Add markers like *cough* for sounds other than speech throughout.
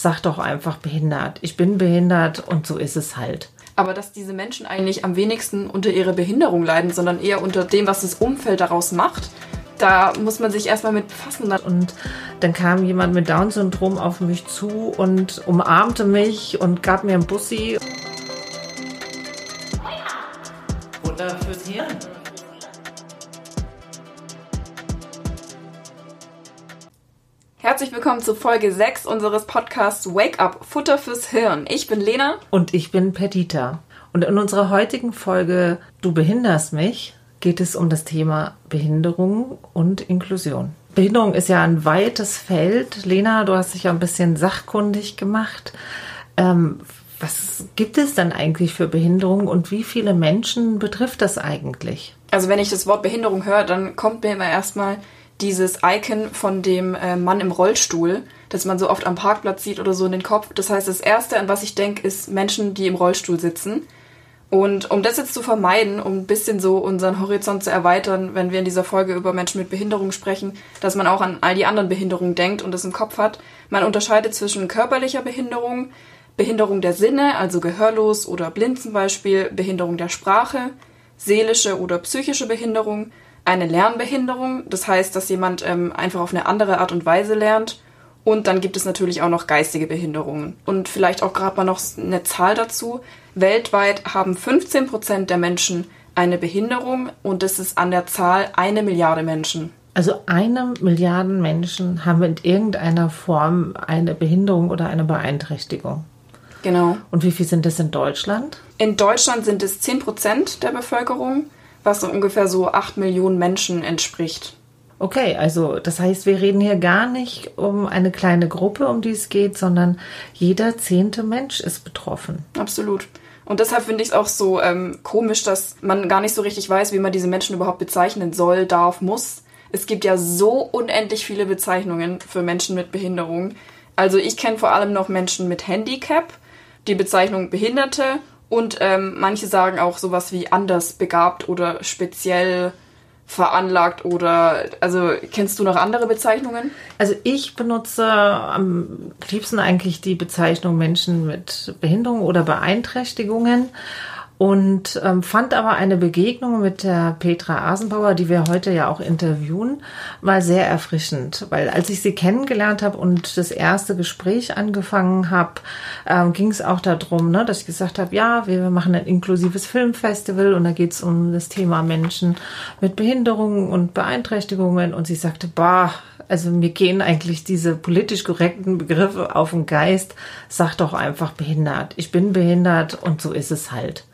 sag doch einfach behindert. Ich bin behindert und so ist es halt. Aber dass diese Menschen eigentlich am wenigsten unter ihrer Behinderung leiden, sondern eher unter dem, was das Umfeld daraus macht, da muss man sich erstmal mit befassen. Und dann kam jemand mit Down-Syndrom auf mich zu und umarmte mich und gab mir ein Bussi. Futter fürs Hirn. Herzlich willkommen zu Folge 6 unseres Podcasts Wake Up Futter fürs Hirn. Ich bin Lena. Und ich bin Petita. Und in unserer heutigen Folge Du behinderst mich geht es um das Thema Behinderung und Inklusion. Behinderung ist ja ein weites Feld. Lena, du hast dich ja ein bisschen sachkundig gemacht. Ähm, was gibt es denn eigentlich für Behinderung und wie viele Menschen betrifft das eigentlich? Also wenn ich das Wort Behinderung höre, dann kommt mir immer erstmal dieses Icon von dem äh, Mann im Rollstuhl, das man so oft am Parkplatz sieht oder so in den Kopf. Das heißt, das Erste, an was ich denke, ist Menschen, die im Rollstuhl sitzen. Und um das jetzt zu vermeiden, um ein bisschen so unseren Horizont zu erweitern, wenn wir in dieser Folge über Menschen mit Behinderung sprechen, dass man auch an all die anderen Behinderungen denkt und das im Kopf hat. Man unterscheidet zwischen körperlicher Behinderung, Behinderung der Sinne, also gehörlos oder blind zum Beispiel, Behinderung der Sprache, seelische oder psychische Behinderung, eine Lernbehinderung, das heißt, dass jemand ähm, einfach auf eine andere Art und Weise lernt. Und dann gibt es natürlich auch noch geistige Behinderungen. Und vielleicht auch gerade mal noch eine Zahl dazu. Weltweit haben 15 Prozent der Menschen eine Behinderung und das ist an der Zahl eine Milliarde Menschen. Also eine Milliarde Menschen haben in irgendeiner Form eine Behinderung oder eine Beeinträchtigung. Genau. Und wie viel sind das in Deutschland? In Deutschland sind es 10 Prozent der Bevölkerung, was so ungefähr so 8 Millionen Menschen entspricht. Okay, also das heißt, wir reden hier gar nicht um eine kleine Gruppe, um die es geht, sondern jeder zehnte Mensch ist betroffen. Absolut. Und deshalb finde ich es auch so ähm, komisch, dass man gar nicht so richtig weiß, wie man diese Menschen überhaupt bezeichnen soll, darf, muss. Es gibt ja so unendlich viele Bezeichnungen für Menschen mit Behinderung. Also ich kenne vor allem noch Menschen mit Handicap, die Bezeichnung Behinderte und ähm, manche sagen auch sowas wie anders begabt oder speziell veranlagt oder also kennst du noch andere Bezeichnungen? Also ich benutze am liebsten eigentlich die Bezeichnung Menschen mit Behinderung oder Beeinträchtigungen und ähm, fand aber eine Begegnung mit der Petra Asenbauer, die wir heute ja auch interviewen, mal sehr erfrischend, weil als ich sie kennengelernt habe und das erste Gespräch angefangen habe, ähm, ging es auch darum, ne, dass ich gesagt habe, ja, wir machen ein inklusives Filmfestival und da geht es um das Thema Menschen mit Behinderungen und Beeinträchtigungen und sie sagte, bah, also mir gehen eigentlich diese politisch korrekten Begriffe auf den Geist. Sag doch einfach behindert. Ich bin behindert und so ist es halt.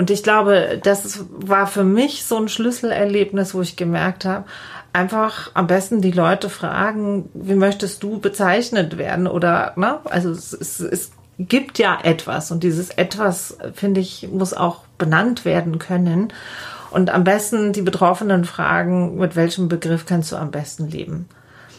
Und ich glaube, das war für mich so ein Schlüsselerlebnis, wo ich gemerkt habe, einfach am besten die Leute fragen, wie möchtest du bezeichnet werden oder, ne? Also es, es, es gibt ja etwas und dieses etwas, finde ich, muss auch benannt werden können. Und am besten die Betroffenen fragen, mit welchem Begriff kannst du am besten leben?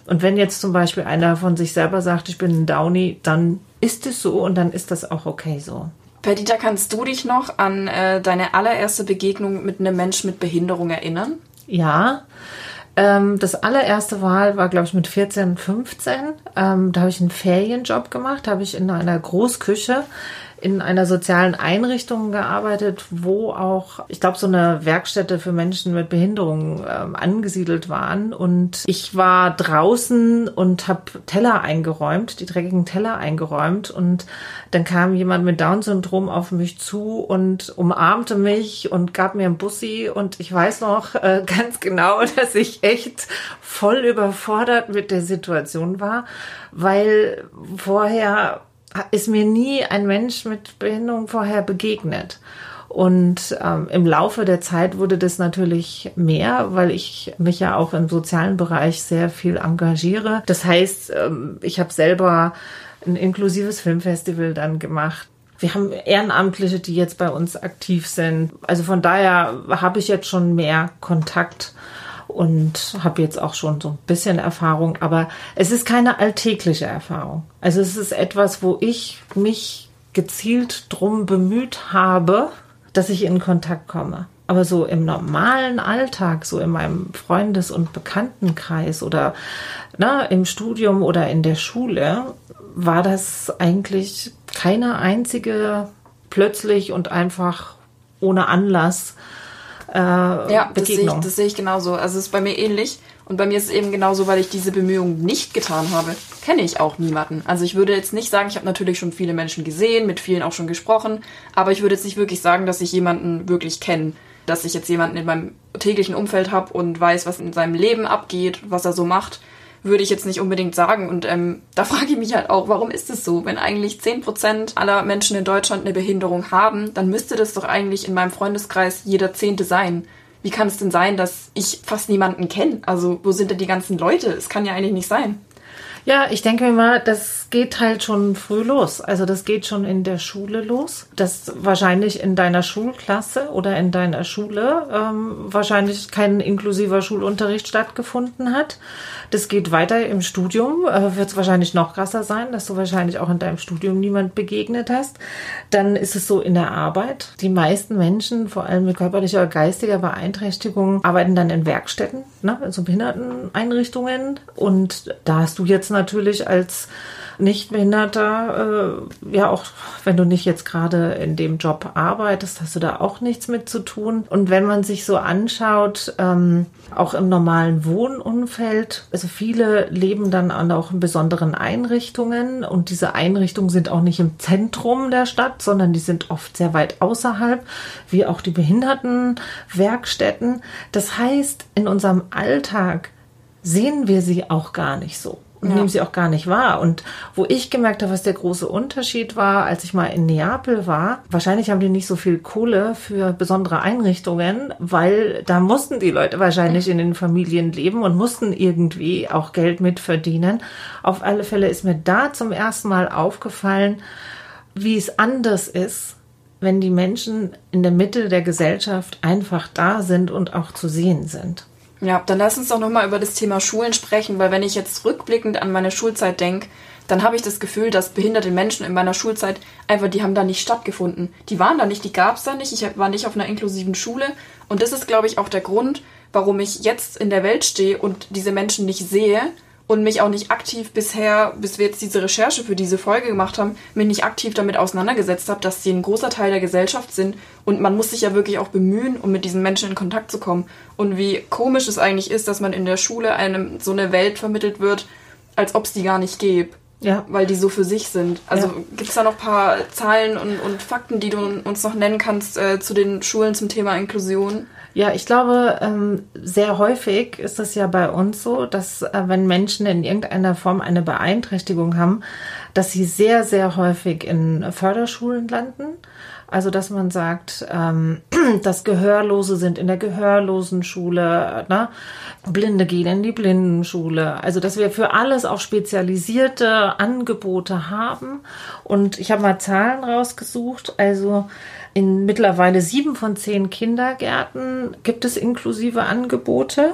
Und wenn jetzt zum Beispiel einer von sich selber sagt, ich bin ein Downy, dann ist es so und dann ist das auch okay so. Perdita, kannst du dich noch an äh, deine allererste Begegnung mit einem Menschen mit Behinderung erinnern? Ja. Ähm, das allererste Wahl war, glaube ich, mit 14, 15. Ähm, da habe ich einen Ferienjob gemacht, habe ich in einer Großküche in einer sozialen Einrichtung gearbeitet, wo auch, ich glaube, so eine Werkstätte für Menschen mit Behinderung ähm, angesiedelt waren. Und ich war draußen und habe Teller eingeräumt, die dreckigen Teller eingeräumt. Und dann kam jemand mit Down-Syndrom auf mich zu und umarmte mich und gab mir ein Bussi. Und ich weiß noch äh, *laughs* ganz genau, dass ich echt voll überfordert mit der Situation war, weil vorher ist mir nie ein Mensch mit Behinderung vorher begegnet. Und ähm, im Laufe der Zeit wurde das natürlich mehr, weil ich mich ja auch im sozialen Bereich sehr viel engagiere. Das heißt, ähm, ich habe selber ein inklusives Filmfestival dann gemacht. Wir haben Ehrenamtliche, die jetzt bei uns aktiv sind. Also von daher habe ich jetzt schon mehr Kontakt und habe jetzt auch schon so ein bisschen Erfahrung, aber es ist keine alltägliche Erfahrung. Also es ist etwas, wo ich mich gezielt drum bemüht habe, dass ich in Kontakt komme. Aber so im normalen Alltag, so in meinem Freundes- und Bekanntenkreis oder na, im Studium oder in der Schule, war das eigentlich keine einzige plötzlich und einfach ohne Anlass äh, Ja, das sehe, ich, Begegnung. das sehe ich genauso. Also es ist bei mir ähnlich. Und bei mir ist es eben genauso, weil ich diese Bemühungen nicht getan habe, kenne ich auch niemanden. Also ich würde jetzt nicht sagen, ich habe natürlich schon viele Menschen gesehen, mit vielen auch schon gesprochen, aber ich würde jetzt nicht wirklich sagen, dass ich jemanden wirklich kenne. Dass ich jetzt jemanden in meinem täglichen Umfeld habe und weiß, was in seinem Leben abgeht, was er so macht, würde ich jetzt nicht unbedingt sagen. Und ähm, da *laughs* frage ich mich halt auch, warum ist es so? Wenn eigentlich 10% aller Menschen in Deutschland eine Behinderung haben, dann müsste das doch eigentlich in meinem Freundeskreis jeder Zehnte sein. Wie kann es denn sein, dass ich fast niemanden kenne? Also wo sind denn die ganzen Leute? Es kann ja eigentlich nicht sein. Ja, ich denke mir mal, das geht halt schon früh los. Also das geht schon in der Schule los. Das wahrscheinlich in deiner Schulklasse oder in deiner Schule ähm, wahrscheinlich kein inklusiver Schulunterricht stattgefunden hat. Das geht weiter im Studium, äh, wird es wahrscheinlich noch krasser sein, dass du wahrscheinlich auch in deinem Studium niemand begegnet hast. Dann ist es so in der Arbeit. Die meisten Menschen, vor allem mit körperlicher oder geistiger Beeinträchtigung, arbeiten dann in Werkstätten, ne, also Behinderteneinrichtungen. Und da hast du jetzt natürlich als Nichtbehinderter, äh, ja auch wenn du nicht jetzt gerade in dem Job arbeitest, hast du da auch nichts mit zu tun. Und wenn man sich so anschaut, ähm, auch im normalen Wohnumfeld, also viele leben dann auch in besonderen Einrichtungen und diese Einrichtungen sind auch nicht im Zentrum der Stadt, sondern die sind oft sehr weit außerhalb, wie auch die Behindertenwerkstätten. Das heißt, in unserem Alltag sehen wir sie auch gar nicht so und Ja. nehmen sie auch gar nicht wahr. Und wo ich gemerkt habe, was der große Unterschied war, als ich mal in Neapel war, wahrscheinlich haben die nicht so viel Kohle für besondere Einrichtungen, weil da mussten die Leute wahrscheinlich in den Familien leben und mussten irgendwie auch Geld mitverdienen. Auf alle Fälle ist mir da zum ersten Mal aufgefallen, wie es anders ist, wenn die Menschen in der Mitte der Gesellschaft einfach da sind und auch zu sehen sind. Ja, dann lass uns doch nochmal über das Thema Schulen sprechen, weil wenn ich jetzt rückblickend an meine Schulzeit denke, dann habe ich das Gefühl, dass behinderte Menschen in meiner Schulzeit einfach, die haben da nicht stattgefunden. Die waren da nicht, die gab es da nicht. Ich war nicht auf einer inklusiven Schule. Und das ist, glaube ich, auch der Grund, warum ich jetzt in der Welt stehe und diese Menschen nicht sehe und mich auch nicht aktiv bisher, bis wir jetzt diese Recherche für diese Folge gemacht haben, mich nicht aktiv damit auseinandergesetzt habe, dass sie ein großer Teil der Gesellschaft sind und man muss sich ja wirklich auch bemühen, um mit diesen Menschen in Kontakt zu kommen. Und wie komisch es eigentlich ist, dass man in der Schule einem so eine Welt vermittelt wird, als ob es die gar nicht gäbe. Ja. Weil die so für sich sind. Also Ja. gibt es da noch ein paar Zahlen und, und Fakten, die du uns noch nennen kannst äh, zu den Schulen zum Thema Inklusion? Ja, ich glaube, ähm, sehr häufig ist es ja bei uns so, dass äh, wenn Menschen in irgendeiner Form eine Beeinträchtigung haben, dass sie sehr, sehr häufig in Förderschulen landen. Also, dass man sagt, ähm, *clears throat* dass Gehörlose sind in der Gehörlosenschule, ne? Blinde gehen in die Blindenschule. Also, dass wir für alles auch spezialisierte Angebote haben. Und ich habe mal Zahlen rausgesucht. Also, in mittlerweile sieben von zehn Kindergärten gibt es inklusive Angebote.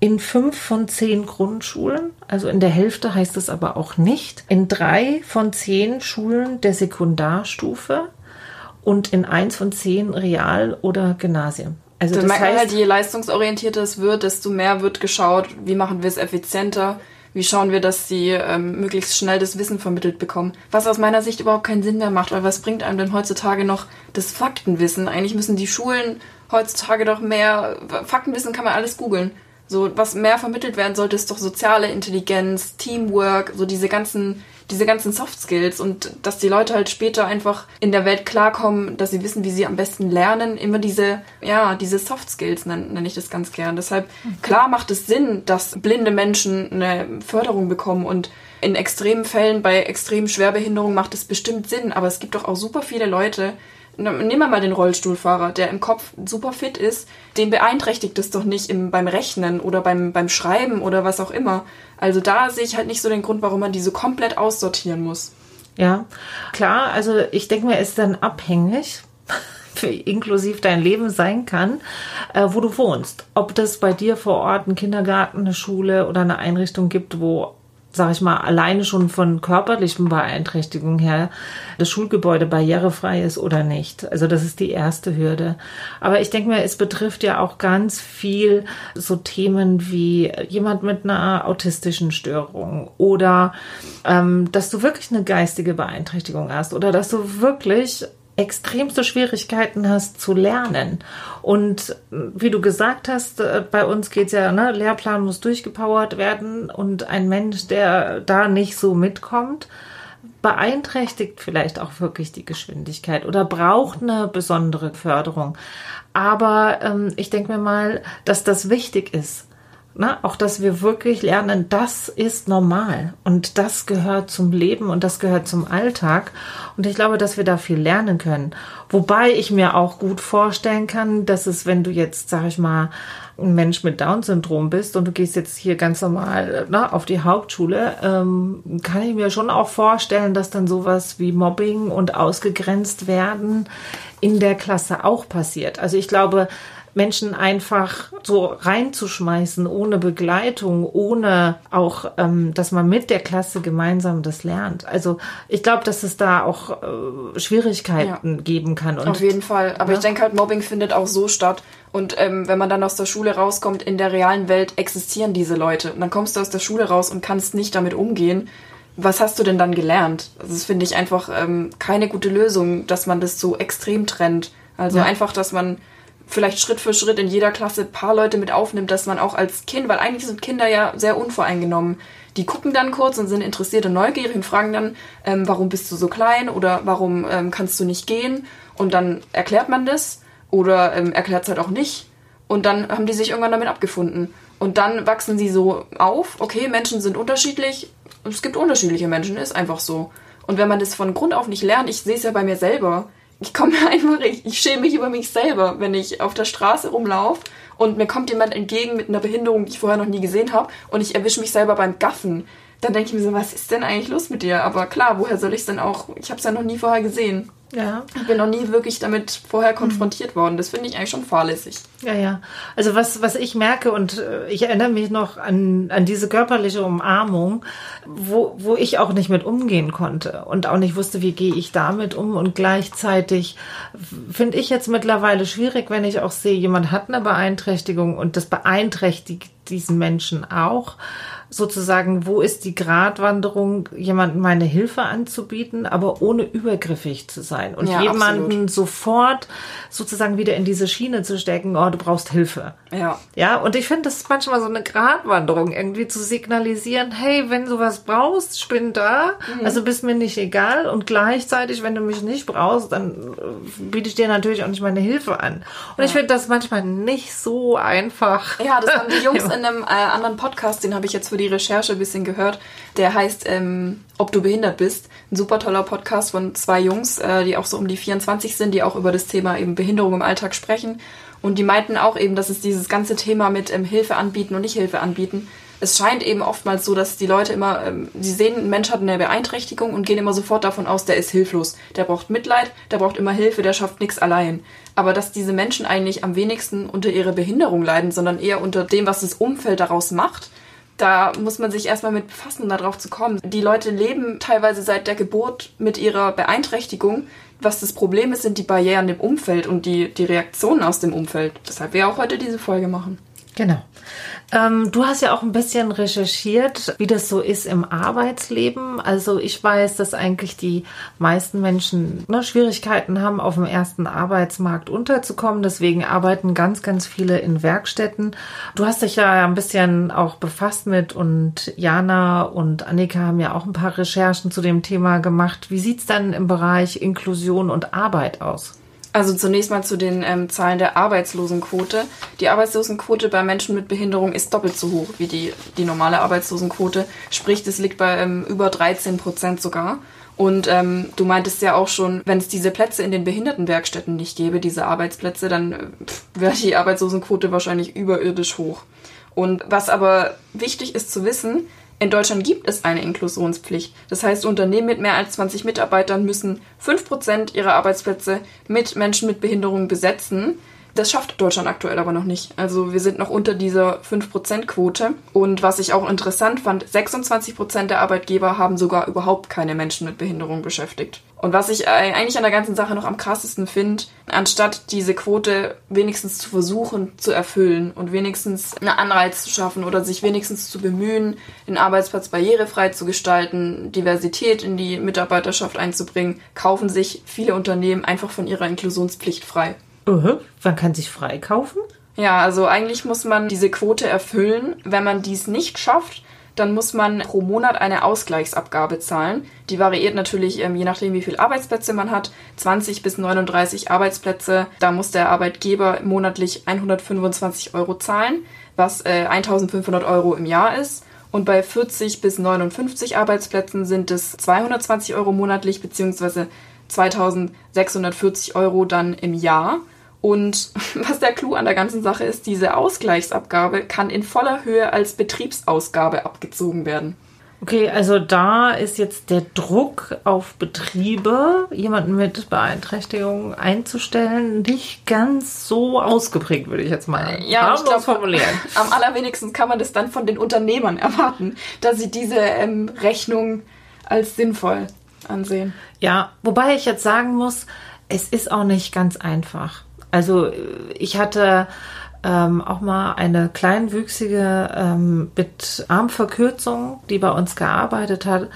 In fünf von zehn Grundschulen, also in der Hälfte heißt es aber auch nicht. In drei von zehn Schulen der Sekundarstufe und in eins von zehn Real- oder Gymnasien. Also das merkt man heißt, halt, je leistungsorientierter es wird, desto mehr wird geschaut, wie machen wir es effizienter, wie schauen wir, dass sie ähm, möglichst schnell das Wissen vermittelt bekommen. Was aus meiner Sicht überhaupt keinen Sinn mehr macht, weil was bringt einem denn heutzutage noch das Faktenwissen? Eigentlich müssen die Schulen heutzutage doch mehr, Faktenwissen kann man alles googeln. So, was mehr vermittelt werden sollte, ist doch soziale Intelligenz, Teamwork, so diese ganzen, diese ganzen Soft Skills und dass die Leute halt später einfach in der Welt klarkommen, dass sie wissen, wie sie am besten lernen. Immer diese, ja, diese Soft Skills nenne, ich das ganz gern. Deshalb, klar macht es Sinn, dass blinde Menschen eine Förderung bekommen und in extremen Fällen bei extrem Schwerbehinderung macht es bestimmt Sinn, aber es gibt doch auch super viele Leute, Nehmen wir mal den Rollstuhlfahrer, der im Kopf super fit ist, den beeinträchtigt es doch nicht im, beim Rechnen oder beim, beim Schreiben oder was auch immer. Also da sehe ich halt nicht so den Grund, warum man die so komplett aussortieren muss. Ja, klar, also ich denke mir, ist dann abhängig, *laughs* wie inklusiv dein Leben sein kann, äh, wo du wohnst. Ob das bei dir vor Ort einen Kindergarten, eine Schule oder eine Einrichtung gibt, wo sag ich mal, alleine schon von körperlichen Beeinträchtigungen her das Schulgebäude barrierefrei ist oder nicht. Also das ist die erste Hürde. Aber ich denke mir, es betrifft ja auch ganz viel so Themen wie jemand mit einer autistischen Störung oder ähm, dass du wirklich eine geistige Beeinträchtigung hast oder dass du wirklich extremste Schwierigkeiten hast zu lernen. Und wie du gesagt hast, äh, bei uns geht's ja, ne, Lehrplan muss durchgepowert werden und ein Mensch, der da nicht so mitkommt, beeinträchtigt vielleicht auch wirklich die Geschwindigkeit oder braucht eine besondere Förderung. Aber ähm, ich denke mir mal, dass das wichtig ist na, auch dass wir wirklich lernen, das ist normal und das gehört zum Leben und das gehört zum Alltag. Und ich glaube, dass wir da viel lernen können. Wobei ich mir auch gut vorstellen kann, dass es, wenn du jetzt, sag ich mal, ein Mensch mit Down-Syndrom bist und du gehst jetzt hier ganz normal na, auf die Hauptschule, ähm, kann ich mir schon auch vorstellen, dass dann sowas wie Mobbing und ausgegrenzt werden in der Klasse auch passiert. Also ich glaube, Menschen einfach so reinzuschmeißen, ohne Begleitung, ohne auch, ähm, dass man mit der Klasse gemeinsam das lernt. Also ich glaube, dass es da auch äh, Schwierigkeiten ja. geben kann. Und, Auf jeden Fall. Aber ja? ich denke halt, Mobbing findet auch so statt. Und ähm, wenn man dann aus der Schule rauskommt, in der realen Welt existieren diese Leute. Und dann kommst du aus der Schule raus und kannst nicht damit umgehen. Was hast du denn dann gelernt? Also das finde ich einfach ähm, keine gute Lösung, dass man das so extrem trennt. Also ja. einfach, dass man vielleicht Schritt für Schritt in jeder Klasse ein paar Leute mit aufnimmt, dass man auch als Kind, weil eigentlich sind Kinder ja sehr unvoreingenommen. Die gucken dann kurz und sind interessiert und neugierig und fragen dann, ähm, warum bist du so klein oder warum ähm, kannst du nicht gehen? Und dann erklärt man das oder ähm, erklärt es halt auch nicht. Und dann haben die sich irgendwann damit abgefunden. Und dann wachsen sie so auf, okay, Menschen sind unterschiedlich, es gibt unterschiedliche Menschen, ist einfach so. Und wenn man das von Grund auf nicht lernt, ich sehe es ja bei mir selber, ich komme *laughs* einfach, ich, ich schäme mich über mich selber, wenn ich auf der Straße rumlaufe und mir kommt jemand entgegen mit einer Behinderung, die ich vorher noch nie gesehen habe und ich erwische mich selber beim Gaffen. Dann denke ich mir so, was ist denn eigentlich los mit dir? Aber klar, woher soll ich es denn auch? Ich habe es ja noch nie vorher gesehen. Ja. Ich bin noch nie wirklich damit vorher konfrontiert mhm. worden. Das finde ich eigentlich schon fahrlässig. Ja, ja. Also was, was ich merke und äh, ich erinnere mich noch an, an diese körperliche Umarmung, wo, wo ich auch nicht mit umgehen konnte und auch nicht wusste, wie gehe ich damit um und gleichzeitig finde ich jetzt mittlerweile schwierig, wenn ich auch sehe, jemand hat eine Beeinträchtigung und das beeinträchtigt diesen Menschen auch sozusagen, wo ist die Gratwanderung, jemandem meine Hilfe anzubieten, aber ohne übergriffig zu sein und ja, jemanden absolut. sofort sozusagen wieder in diese Schiene zu stecken, oh, du brauchst Hilfe. Ja. Ja, und ich finde, das ist manchmal so eine Gratwanderung, irgendwie zu signalisieren, hey, wenn du was brauchst, ich bin da, mhm. also bist mir nicht egal und gleichzeitig, wenn du mich nicht brauchst, dann äh, biete ich dir natürlich auch nicht meine Hilfe an. Und ja. ich finde das manchmal nicht so einfach. Ja, das haben die Jungs *laughs* in einem äh, anderen Podcast, den habe ich jetzt für die Recherche ein bisschen gehört. Der heißt ähm, Ob du behindert bist. Ein super toller Podcast von zwei Jungs, äh, die auch so um die 24 sind, die auch über das Thema eben Behinderung im Alltag sprechen. Und die meinten auch eben, dass es dieses ganze Thema mit ähm, Hilfe anbieten und nicht Hilfe anbieten, es scheint eben oftmals so, dass die Leute immer, ähm, sie sehen, ein Mensch hat eine Beeinträchtigung und gehen immer sofort davon aus, der ist hilflos. Der braucht Mitleid, der braucht immer Hilfe, der schafft nichts allein. Aber dass diese Menschen eigentlich am wenigsten unter ihrer Behinderung leiden, sondern eher unter dem, was das Umfeld daraus macht, da muss man sich erstmal mit befassen, um darauf zu kommen. Die Leute leben teilweise seit der Geburt mit ihrer Beeinträchtigung. Was das Problem ist, sind die Barrieren im Umfeld und die, die Reaktionen aus dem Umfeld. Deshalb wir auch heute diese Folge machen. Genau. Ähm, du hast ja auch ein bisschen recherchiert, wie das so ist im Arbeitsleben. Also ich weiß, dass eigentlich die meisten Menschen ne, Schwierigkeiten haben, auf dem ersten Arbeitsmarkt unterzukommen. Deswegen arbeiten ganz, ganz viele in Werkstätten. Du hast dich ja ein bisschen auch befasst mit und Jana und Annika haben ja auch ein paar Recherchen zu dem Thema gemacht. Wie sieht's dann im Bereich Inklusion und Arbeit aus? Also zunächst mal zu den ähm, Zahlen der Arbeitslosenquote. Die Arbeitslosenquote bei Menschen mit Behinderung ist doppelt so hoch wie die, die normale Arbeitslosenquote. Sprich, das liegt bei ähm, über 13 Prozent sogar. Und ähm, du meintest ja auch schon, wenn es diese Plätze in den Behindertenwerkstätten nicht gäbe, diese Arbeitsplätze, dann äh, wäre die Arbeitslosenquote wahrscheinlich überirdisch hoch. Und was aber wichtig ist zu wissen, in Deutschland gibt es eine Inklusionspflicht. Das heißt, Unternehmen mit mehr als 20 Mitarbeitern müssen 5% ihrer Arbeitsplätze mit Menschen mit Behinderung besetzen. Das schafft Deutschland aktuell aber noch nicht. Also wir sind noch unter dieser 5%-Quote. Und was ich auch interessant fand, 26% der Arbeitgeber haben sogar überhaupt keine Menschen mit Behinderung beschäftigt. Und was ich eigentlich an der ganzen Sache noch am krassesten finde, anstatt diese Quote wenigstens zu versuchen zu erfüllen und wenigstens einen Anreiz zu schaffen oder sich wenigstens zu bemühen, den Arbeitsplatz barrierefrei zu gestalten, Diversität in die Mitarbeiterschaft einzubringen, kaufen sich viele Unternehmen einfach von ihrer Inklusionspflicht frei. Uh, man kann sich freikaufen? Ja, also eigentlich muss man diese Quote erfüllen. Wenn man dies nicht schafft, dann muss man pro Monat eine Ausgleichsabgabe zahlen. Die variiert natürlich ähm, je nachdem, wie viele Arbeitsplätze man hat. 20 bis 39 Arbeitsplätze. Da muss der Arbeitgeber monatlich 125 Euro zahlen, was äh, 1500 Euro im Jahr ist. Und bei 40 bis 59 Arbeitsplätzen sind es 220 Euro monatlich beziehungsweise 2640 Euro dann im Jahr. Und *laughs* was der Clou an der ganzen Sache ist, diese Ausgleichsabgabe kann in voller Höhe als Betriebsausgabe abgezogen werden. Okay, also da ist jetzt der Druck auf Betriebe, jemanden mit Beeinträchtigung einzustellen, nicht ganz so ausgeprägt, würde ich jetzt mal ja, ich glaub, formulieren. *laughs* Am allerwenigsten kann man das dann von den Unternehmern erwarten, dass sie diese ähm, Rechnung als sinnvoll ansehen. Ja, wobei ich jetzt sagen muss, es ist auch nicht ganz einfach. Also ich hatte ähm, auch mal eine kleinwüchsige ähm, mit Armverkürzung, die bei uns gearbeitet hat.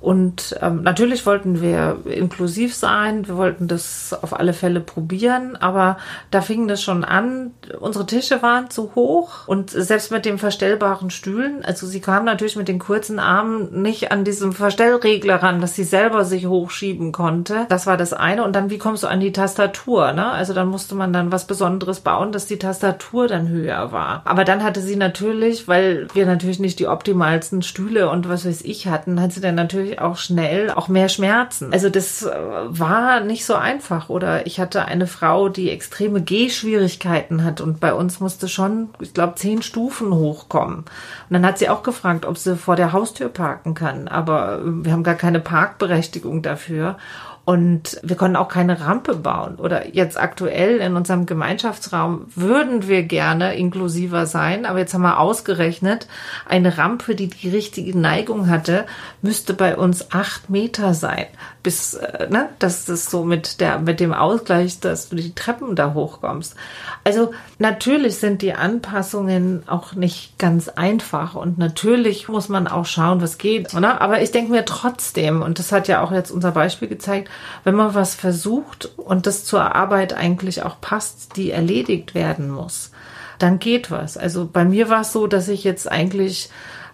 Und ähm, natürlich wollten wir inklusiv sein, wir wollten das auf alle Fälle probieren, aber da fing das schon an, unsere Tische waren zu hoch und selbst mit den verstellbaren Stühlen, also sie kam natürlich mit den kurzen Armen nicht an diesem Verstellregler ran, dass sie selber sich hochschieben konnte. Das war das eine. Und dann, wie kommst du an die Tastatur? Ne? Also dann musste man dann was Besonderes bauen, dass die Tastatur dann höher war. Aber dann hatte sie natürlich, weil wir natürlich nicht die optimalsten Stühle und was weiß ich hatten, hat sie dann natürlich natürlich auch schnell auch mehr Schmerzen. Also das äh, war nicht so einfach. Oder ich hatte eine Frau, die extreme Gehschwierigkeiten hat und bei uns musste schon, ich glaube, zehn Stufen hochkommen. Und dann hat sie auch gefragt, ob sie vor der Haustür parken kann. Aber äh, wir haben gar keine Parkberechtigung dafür. Und wir konnten auch keine Rampe bauen. Oder jetzt aktuell in unserem Gemeinschaftsraum würden wir gerne inklusiver sein. Aber jetzt haben wir ausgerechnet, eine Rampe, die die richtige Neigung hatte, müsste bei uns acht Meter sein. Bis, äh, ne, das so mit der, mit dem Ausgleich, dass du die Treppen da hochkommst. Also natürlich sind die Anpassungen auch nicht ganz einfach. Und natürlich muss man auch schauen, was geht. Oder? Aber ich denke mir trotzdem, und das hat ja auch jetzt unser Beispiel gezeigt, wenn man was versucht und das zur Arbeit eigentlich auch passt, die erledigt werden muss, dann geht was. Also bei mir war es so, dass ich jetzt eigentlich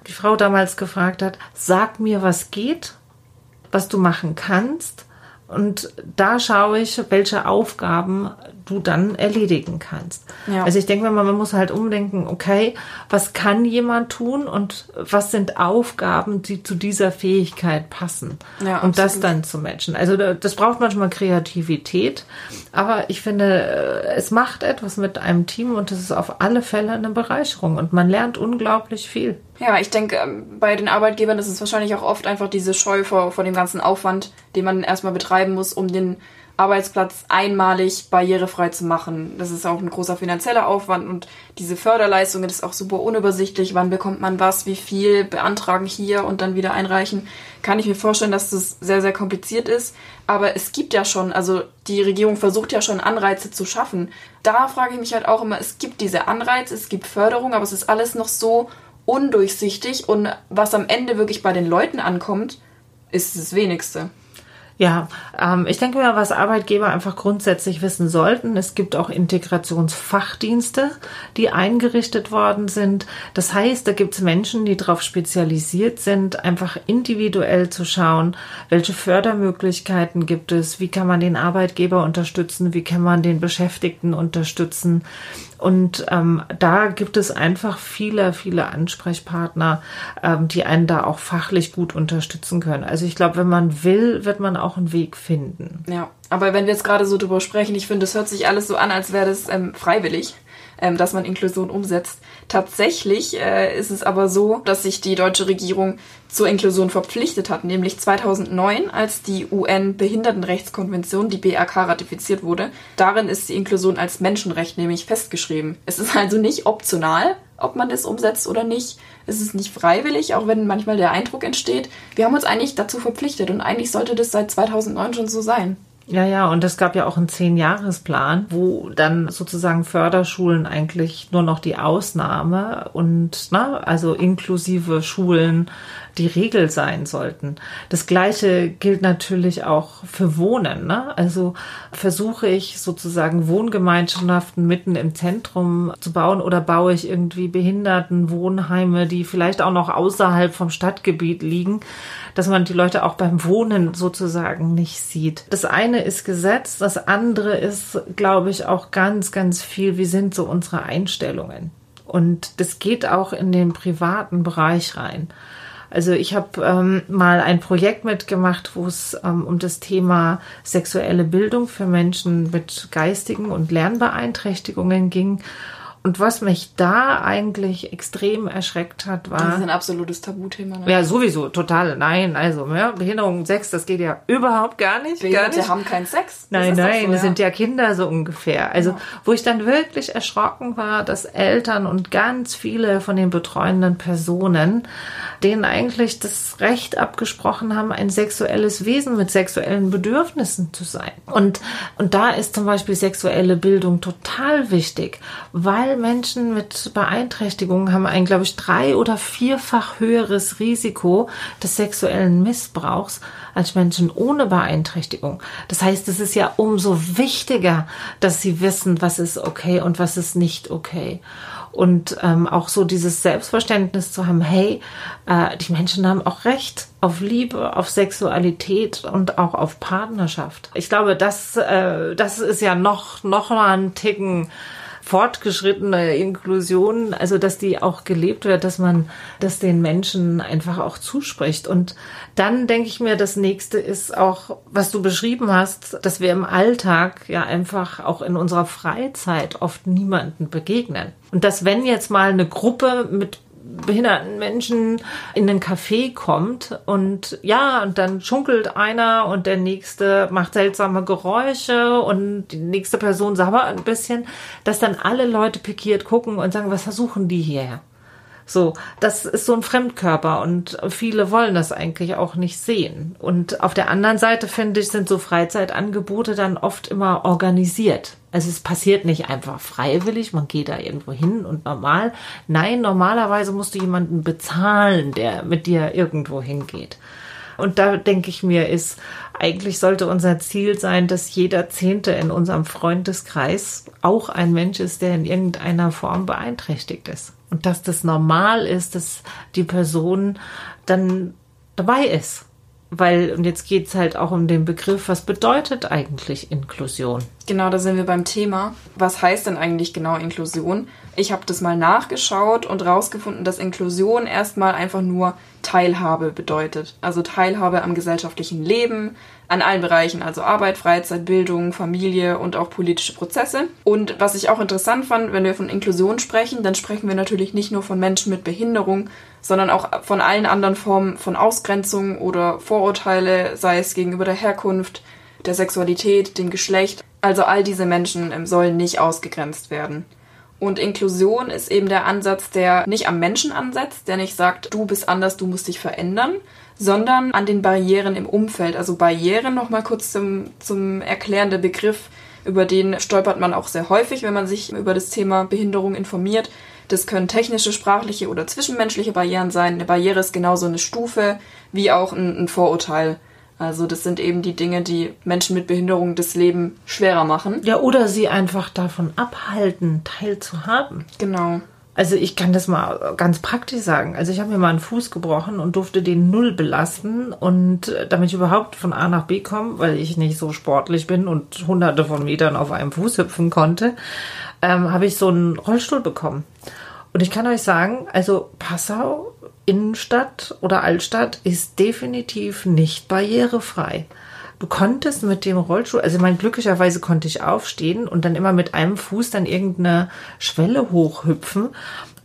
die Frau damals gefragt hat, sag mir, was geht, was du machen kannst. Und da schaue ich, welche Aufgaben du dann erledigen kannst. Ja. Also ich denke mal, man muss halt umdenken, okay, was kann jemand tun und was sind Aufgaben, die zu dieser Fähigkeit passen ja, und das dann zu matchen. Also das braucht manchmal Kreativität, aber ich finde, äh, es macht etwas mit einem Team und es ist auf alle Fälle eine Bereicherung und man lernt unglaublich viel. Ja, ich denke, ähm, bei den Arbeitgebern ist es wahrscheinlich auch oft einfach diese Scheu vor, vor dem ganzen Aufwand, den man erstmal betreiben muss, um den Arbeitsplatz einmalig barrierefrei zu machen. Das ist auch ein großer finanzieller Aufwand und diese Förderleistungen ist auch super unübersichtlich. Wann bekommt man was, wie viel, beantragen hier und dann wieder einreichen. Kann ich mir vorstellen, dass das sehr, sehr kompliziert ist. Aber es gibt ja schon, also die Regierung versucht ja schon Anreize zu schaffen. Da frage ich mich halt auch immer, es gibt diese Anreize, es gibt Förderung, aber es ist alles noch so undurchsichtig und was am Ende wirklich bei den Leuten ankommt, ist das wenigste. Ja, ähm, ich denke mal, was Arbeitgeber einfach grundsätzlich wissen sollten, es gibt auch Integrationsfachdienste, die eingerichtet worden sind. Das heißt, da gibt es Menschen, die darauf spezialisiert sind, einfach individuell zu schauen, welche Fördermöglichkeiten gibt es, wie kann man den Arbeitgeber unterstützen, wie kann man den Beschäftigten unterstützen. Und ähm, da gibt es einfach viele, viele Ansprechpartner, ähm, die einen da auch fachlich gut unterstützen können. Also ich glaube, wenn man will, wird man auch einen Weg finden. Ja, aber wenn wir jetzt gerade so drüber sprechen, ich finde, es hört sich alles so an, als wäre das ähm, freiwillig. ähm, dass man Inklusion umsetzt. Tatsächlich äh, ist es aber so, dass sich die deutsche Regierung zur Inklusion verpflichtet hat, nämlich 2009, als die UN-Behindertenrechtskonvention, die BRK, ratifiziert wurde. Darin ist die Inklusion als Menschenrecht nämlich festgeschrieben. Es ist also nicht optional, ob man es umsetzt oder nicht. Es ist nicht freiwillig, auch wenn manchmal der Eindruck entsteht. Wir haben uns eigentlich dazu verpflichtet und eigentlich sollte das seit 2009 schon so sein. Ja, ja, und es gab ja auch einen Zehn-Jahres-Plan, wo dann sozusagen Förderschulen eigentlich nur noch die Ausnahme und, na, also inklusive Schulen die Regel sein sollten. Das Gleiche gilt natürlich auch für Wohnen. Ne? Also versuche ich sozusagen Wohngemeinschaften mitten im Zentrum zu bauen oder baue ich irgendwie Behindertenwohnheime, die vielleicht auch noch außerhalb vom Stadtgebiet liegen, dass man die Leute auch beim Wohnen sozusagen nicht sieht. Das eine ist Gesetz, das andere ist, glaube ich, auch ganz, ganz viel, wie sind so unsere Einstellungen. Und das geht auch in den privaten Bereich rein. Also ich habe ähm, mal ein Projekt mitgemacht, wo es ähm, um das Thema sexuelle Bildung für Menschen mit geistigen und Lernbeeinträchtigungen ging. Und was mich da eigentlich extrem erschreckt hat, war. Das ist ein absolutes Tabuthema. Ne? Ja, sowieso, total. Nein, also, ja, Behinderung, Sex, das geht ja überhaupt gar nicht. Behinderte gar nicht. haben keinen Sex. Nein, Das doch nein, so, das ja. sind ja Kinder so ungefähr. Also, Ja. wo ich dann wirklich erschrocken war, dass Eltern und ganz viele von den betreuenden Personen denen eigentlich das Recht abgesprochen haben, ein sexuelles Wesen mit sexuellen Bedürfnissen zu sein. Und, und da ist zum Beispiel sexuelle Bildung total wichtig, weil Menschen mit Beeinträchtigungen haben ein, glaube ich, drei- oder vierfach höheres Risiko des sexuellen Missbrauchs als Menschen ohne Beeinträchtigung. Das heißt, es ist ja umso wichtiger, dass sie wissen, was ist okay und was ist nicht okay. Und ähm, auch so dieses Selbstverständnis zu haben, hey, äh, die Menschen haben auch Recht auf Liebe, auf Sexualität und auch auf Partnerschaft. Ich glaube, das, äh, das ist ja noch, noch mal ein Ticken fortgeschrittene Inklusion, also dass die auch gelebt wird, dass man das den Menschen einfach auch zuspricht. Und dann denke ich mir, das nächste ist auch, was du beschrieben hast, dass wir im Alltag ja einfach auch in unserer Freizeit oft niemanden begegnen. Und dass wenn jetzt mal eine Gruppe mit behinderten Menschen in den Café kommt und ja, und dann schunkelt einer und der nächste macht seltsame Geräusche und die nächste Person sabbert ein bisschen, dass dann alle Leute pikiert gucken und sagen, was versuchen die hier? So, das ist so ein Fremdkörper und viele wollen das eigentlich auch nicht sehen. Und auf der anderen Seite finde ich, sind so Freizeitangebote dann oft immer organisiert. Also es passiert nicht einfach freiwillig, man geht da irgendwo hin und normal. Nein, normalerweise musst du jemanden bezahlen, der mit dir irgendwo hingeht. Und da denke ich mir, ist eigentlich sollte unser Ziel sein, dass jeder Zehnte in unserem Freundeskreis auch ein Mensch ist, der in irgendeiner Form beeinträchtigt ist. Und dass das normal ist, dass die Person dann dabei ist. Weil, und jetzt geht's halt auch um den Begriff, was bedeutet eigentlich Inklusion? Genau, da sind wir beim Thema. Was heißt denn eigentlich genau Inklusion? Ich habe das mal nachgeschaut und rausgefunden, dass Inklusion erstmal einfach nur Teilhabe bedeutet. Also Teilhabe am gesellschaftlichen Leben, an allen Bereichen, also Arbeit, Freizeit, Bildung, Familie und auch politische Prozesse. Und was ich auch interessant fand, wenn wir von Inklusion sprechen, dann sprechen wir natürlich nicht nur von Menschen mit Behinderung, sondern auch von allen anderen Formen von Ausgrenzung oder Vorurteile, sei es gegenüber der Herkunft, der Sexualität, dem Geschlecht. Also all diese Menschen ähm, sollen nicht ausgegrenzt werden. Und Inklusion ist eben der Ansatz, der nicht am Menschen ansetzt, der nicht sagt, du bist anders, du musst dich verändern, sondern an den Barrieren im Umfeld. Also Barrieren, nochmal kurz zum, zum Erklären der Begriff, über den stolpert man auch sehr häufig, wenn man sich über das Thema Behinderung informiert. Das können technische, sprachliche oder zwischenmenschliche Barrieren sein. Eine Barriere ist genauso eine Stufe wie auch ein, ein Vorurteil. Also das sind eben die Dinge, die Menschen mit Behinderung das Leben schwerer machen. Ja, oder sie einfach davon abhalten, teilzuhaben. Genau. Also ich kann das mal ganz praktisch sagen. Also ich habe mir mal einen Fuß gebrochen und durfte den null belasten und äh, damit ich überhaupt von A nach B komme, weil ich nicht so sportlich bin und hunderte von Metern auf einem Fuß hüpfen konnte, ähm, habe ich so einen Rollstuhl bekommen. Und ich kann euch sagen, also Passau, Innenstadt oder Altstadt ist definitiv nicht barrierefrei. Du konntest mit dem Rollstuhl, also ich meine, glücklicherweise konnte ich aufstehen und dann immer mit einem Fuß dann irgendeine Schwelle hochhüpfen.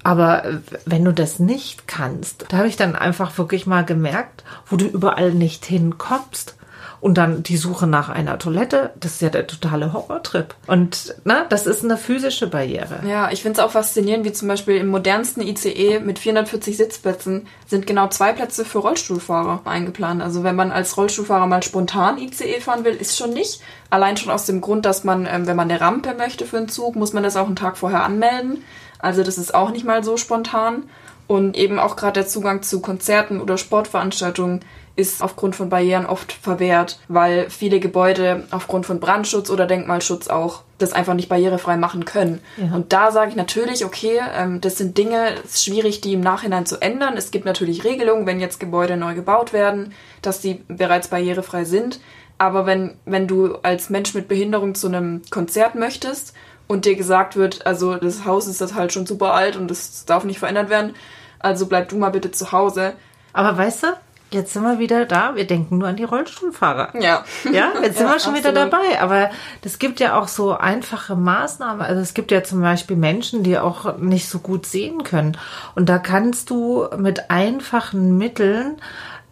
Aber äh, wenn du das nicht kannst, da habe ich dann einfach wirklich mal gemerkt, wo du überall nicht hinkommst. Und dann die Suche nach einer Toilette, das ist ja der totale Horrortrip. Und na, das ist eine physische Barriere. Ja, ich finde es auch faszinierend, wie zum Beispiel im modernsten ICE mit 440 Sitzplätzen sind genau zwei Plätze für Rollstuhlfahrer eingeplant. Also wenn man als Rollstuhlfahrer mal spontan ICE fahren will, ist schon nicht. Allein schon aus dem Grund, dass man, ähm, wenn man eine Rampe möchte für einen Zug, muss man das auch einen Tag vorher anmelden. Also das ist auch nicht mal so spontan. Und eben auch gerade der Zugang zu Konzerten oder Sportveranstaltungen ist aufgrund von Barrieren oft verwehrt, weil viele Gebäude aufgrund von Brandschutz oder Denkmalschutz auch das einfach nicht barrierefrei machen können. Ja. Und da sage ich natürlich, okay, ähm, das sind Dinge, es ist schwierig, die im Nachhinein zu ändern. Es gibt natürlich Regelungen, wenn jetzt Gebäude neu gebaut werden, dass die bereits barrierefrei sind. Aber wenn, wenn du als Mensch mit Behinderung zu einem Konzert möchtest und dir gesagt wird, also das Haus ist das halt schon super alt und das darf nicht verändert werden, also bleib du mal bitte zu Hause. Aber weißt du, Jetzt sind wir wieder da. Wir denken nur an die Rollstuhlfahrer. Ja. Ja, jetzt sind ja, wir schon absolut. wieder dabei. Aber es gibt ja auch so einfache Maßnahmen. Also es gibt ja zum Beispiel Menschen, die auch nicht so gut sehen können. Und da kannst du mit einfachen Mitteln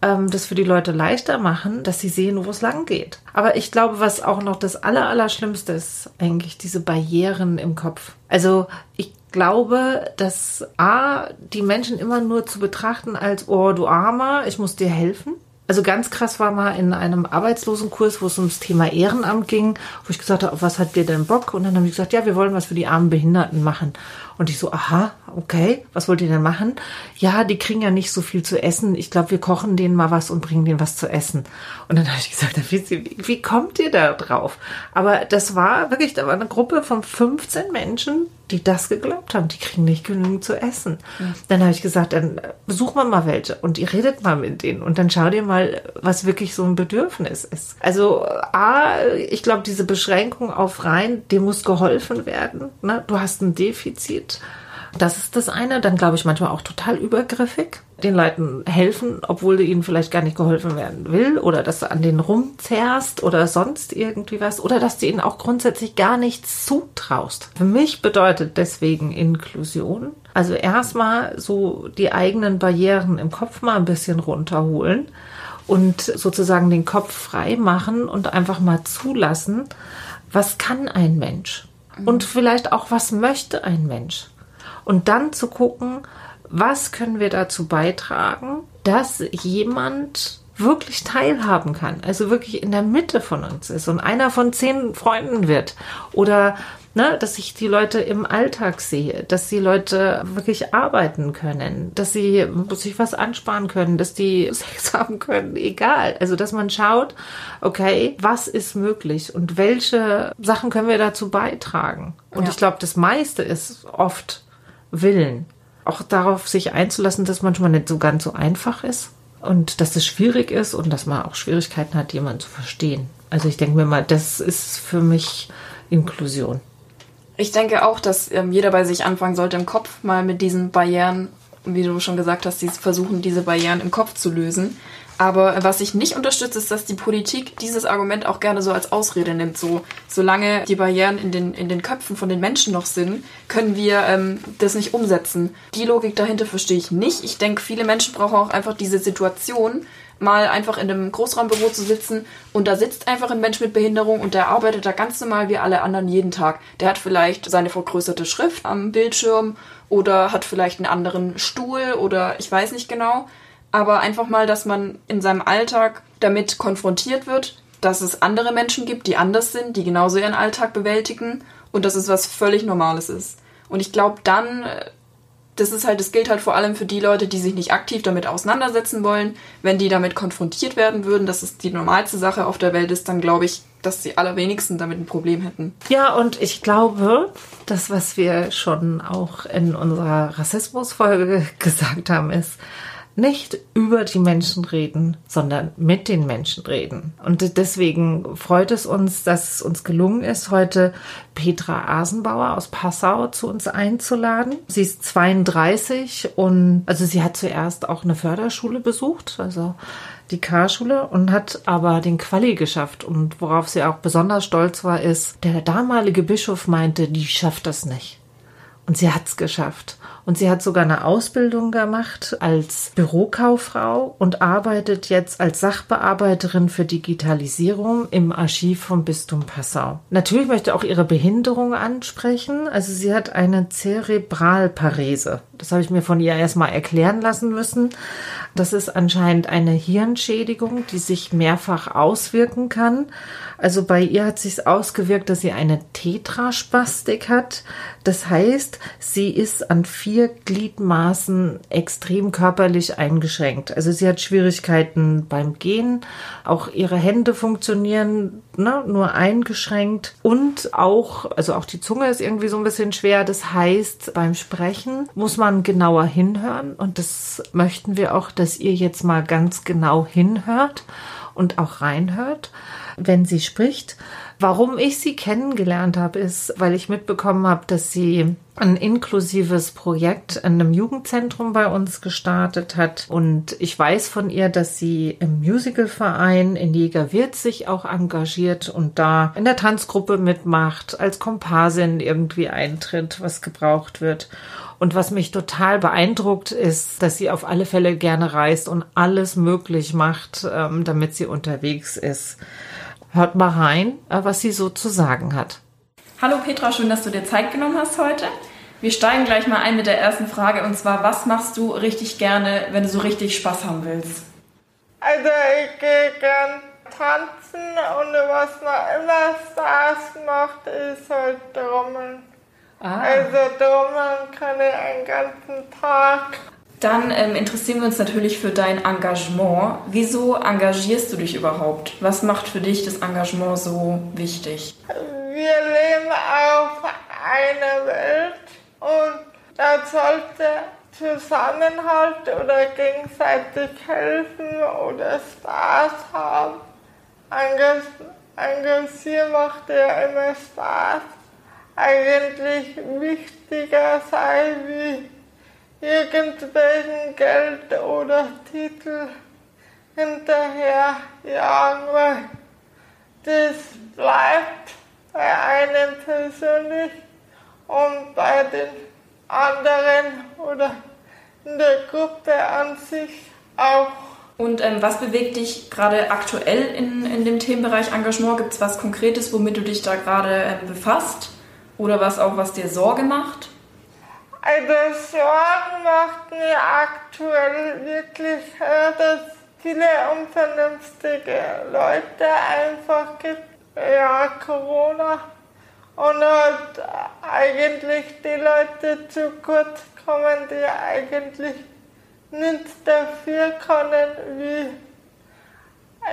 ähm, das für die Leute leichter machen, dass sie sehen, wo es lang geht. Aber ich glaube, was auch noch das Allerallerschlimmste ist, eigentlich diese Barrieren im Kopf. Also ich glaube, dass A, die Menschen immer nur zu betrachten als, oh, du Armer, ich muss dir helfen. Also ganz krass war mal in einem Arbeitslosenkurs, wo es ums Thema Ehrenamt ging, wo ich gesagt habe, was hat ihr denn Bock? Und dann haben die gesagt, ja, wir wollen was für die armen Behinderten machen. Und ich so, aha, okay, was wollt ihr denn machen? Ja, die kriegen ja nicht so viel zu essen. Ich glaube, wir kochen denen mal was und bringen denen was zu essen. Und dann *laughs* habe ich gesagt, wie, wie kommt ihr da drauf? Aber das war wirklich, da war eine Gruppe von 15 Menschen, die das geglaubt haben, die kriegen nicht genügend zu essen. Ja. Dann habe ich gesagt, dann besuchen wir mal welche und ihr redet mal mit denen und dann schau dir mal, was wirklich so ein Bedürfnis ist. Also A, ich glaube, diese Beschränkung auf rein, dem muss geholfen werden. Ne? Du hast ein Defizit das ist das eine. Dann glaube ich manchmal auch total übergriffig. Den Leuten helfen, obwohl ihnen vielleicht gar nicht geholfen werden will oder dass du an denen rumzerrst oder sonst irgendwie was oder dass du ihnen auch grundsätzlich gar nichts zutraust. Für mich bedeutet deswegen Inklusion. Also erstmal so die eigenen Barrieren im Kopf mal ein bisschen runterholen und sozusagen den Kopf frei machen und einfach mal zulassen, was kann ein Mensch? und vielleicht auch, was möchte ein Mensch. Und dann zu gucken, was können wir dazu beitragen, dass jemand wirklich teilhaben kann, also wirklich in der Mitte von uns ist und einer von zehn Freunden wird oder ne, dass ich die Leute im Alltag sehe, dass die Leute wirklich arbeiten können, dass sie sich was ansparen können, dass die *laughs* Sex haben können, egal. Also, dass man schaut, okay, was ist möglich und welche Sachen können wir dazu beitragen? Und ja. ich glaube, das meiste ist oft Willen. Auch darauf sich einzulassen, dass manchmal nicht so ganz so einfach ist und dass es schwierig ist und dass man auch Schwierigkeiten hat, jemanden zu verstehen. Also ich denke mir mal, das ist für mich Inklusion. Ich denke auch, dass ähm, jeder bei sich anfangen sollte, im Kopf mal mit diesen Barrieren, wie du schon gesagt hast, die versuchen, diese Barrieren im Kopf zu lösen. Aber was ich nicht unterstütze, ist, dass die Politik dieses Argument auch gerne so als Ausrede nimmt. So, solange die Barrieren in den, in den Köpfen von den Menschen noch sind, können wir ähm, das nicht umsetzen. Die Logik dahinter verstehe ich nicht. Ich denke, viele Menschen brauchen auch einfach diese Situation, mal einfach in einem Großraumbüro zu sitzen und da sitzt einfach ein Mensch mit Behinderung und der arbeitet da ganz normal wie alle anderen jeden Tag. Der hat vielleicht seine vergrößerte Schrift am Bildschirm oder hat vielleicht einen anderen Stuhl oder ich weiß nicht genau. Aber einfach mal, dass man in seinem Alltag damit konfrontiert wird, dass es andere Menschen gibt, die anders sind, die genauso ihren Alltag bewältigen und dass es was völlig Normales ist. Und ich glaube dann äh, das ist halt, das gilt halt vor allem für die Leute, die sich nicht aktiv damit auseinandersetzen wollen. Wenn die damit konfrontiert werden würden, dass es die normalste Sache auf der Welt ist, dann glaube ich, dass die allerwenigsten damit ein Problem hätten. Ja, und ich glaube, das, was wir schon auch in unserer Rassismusfolge *laughs* gesagt haben, ist, nicht über die Menschen reden, sondern mit den Menschen reden. Und deswegen freut es uns, dass es uns gelungen ist, heute Petra Asenbauer aus Passau zu uns einzuladen. Sie ist 32 und also sie hat zuerst auch eine Förderschule besucht, also die K-Schule und hat aber den Quali geschafft. Und worauf sie auch besonders stolz war, ist, der damalige Bischof meinte, die schafft das nicht. Und sie hat's geschafft. Und sie hat sogar eine Ausbildung gemacht als Bürokauffrau und arbeitet jetzt als Sachbearbeiterin für Digitalisierung im Archiv vom Bistum Passau. Natürlich möchte auch ihre Behinderung ansprechen. Also sie hat eine Zerebralparese. Das habe ich mir von ihr erstmal erklären lassen müssen. Das ist anscheinend eine Hirnschädigung, die sich mehrfach auswirken kann. Also bei ihr hat sich ausgewirkt, dass sie eine Tetraspastik hat. Das heißt, sie ist an vier Gliedmaßen extrem körperlich eingeschränkt. Also sie hat Schwierigkeiten beim Gehen, auch ihre Hände funktionieren ne, nur eingeschränkt und auch, also auch die Zunge ist irgendwie so ein bisschen schwer. Das heißt, beim Sprechen muss man genauer hinhören und das möchten wir auch, dass ihr jetzt mal ganz genau hinhört und auch reinhört wenn sie spricht. Warum ich sie kennengelernt habe, ist, weil ich mitbekommen habe, dass sie ein inklusives Projekt in einem Jugendzentrum bei uns gestartet hat. Und ich weiß von ihr, dass sie im Musicalverein in Jägerwirt sich auch engagiert und da in der Tanzgruppe mitmacht, als Komparsin irgendwie eintritt, was gebraucht wird. Und was mich total beeindruckt, ist, dass sie auf alle Fälle gerne reist und alles möglich macht, ähm, damit sie unterwegs ist. Hört mal rein, äh, was sie so zu sagen hat. Hallo Petra, schön, dass du dir Zeit genommen hast heute. Wir steigen gleich mal ein mit der ersten Frage und zwar, was machst du richtig gerne, wenn du so richtig Spaß haben willst? Also ich gehe gern tanzen und was mir immer Spaß macht, ist halt Trommeln. Ah. Also Trommeln kann ich einen ganzen Tag. Dann ähm, interessieren wir uns natürlich für dein Engagement. Wieso engagierst du dich überhaupt? Was macht für dich das Engagement so wichtig? Wir leben auf einer Welt und da sollte Zusammenhalt oder gegenseitig helfen oder Spaß haben. Engagieren macht ja immer Spaß. Eigentlich wichtiger sei wie irgendwelchen Geld oder Titel hinterher jagen, weil das bleibt bei einem persönlich und bei den anderen oder in der Gruppe an sich auch. Und ähm, was bewegt dich gerade aktuell in, in dem Themenbereich Engagement? Gibt es was Konkretes, womit du dich da gerade ähm, befasst? Oder was auch, was dir Sorge macht? Also Sorgen macht mir aktuell wirklich, äh, dass viele unvernünftige Leute einfach gibt. Ja, Corona. Und halt eigentlich die Leute zu kurz kommen, die eigentlich nichts dafür können, wie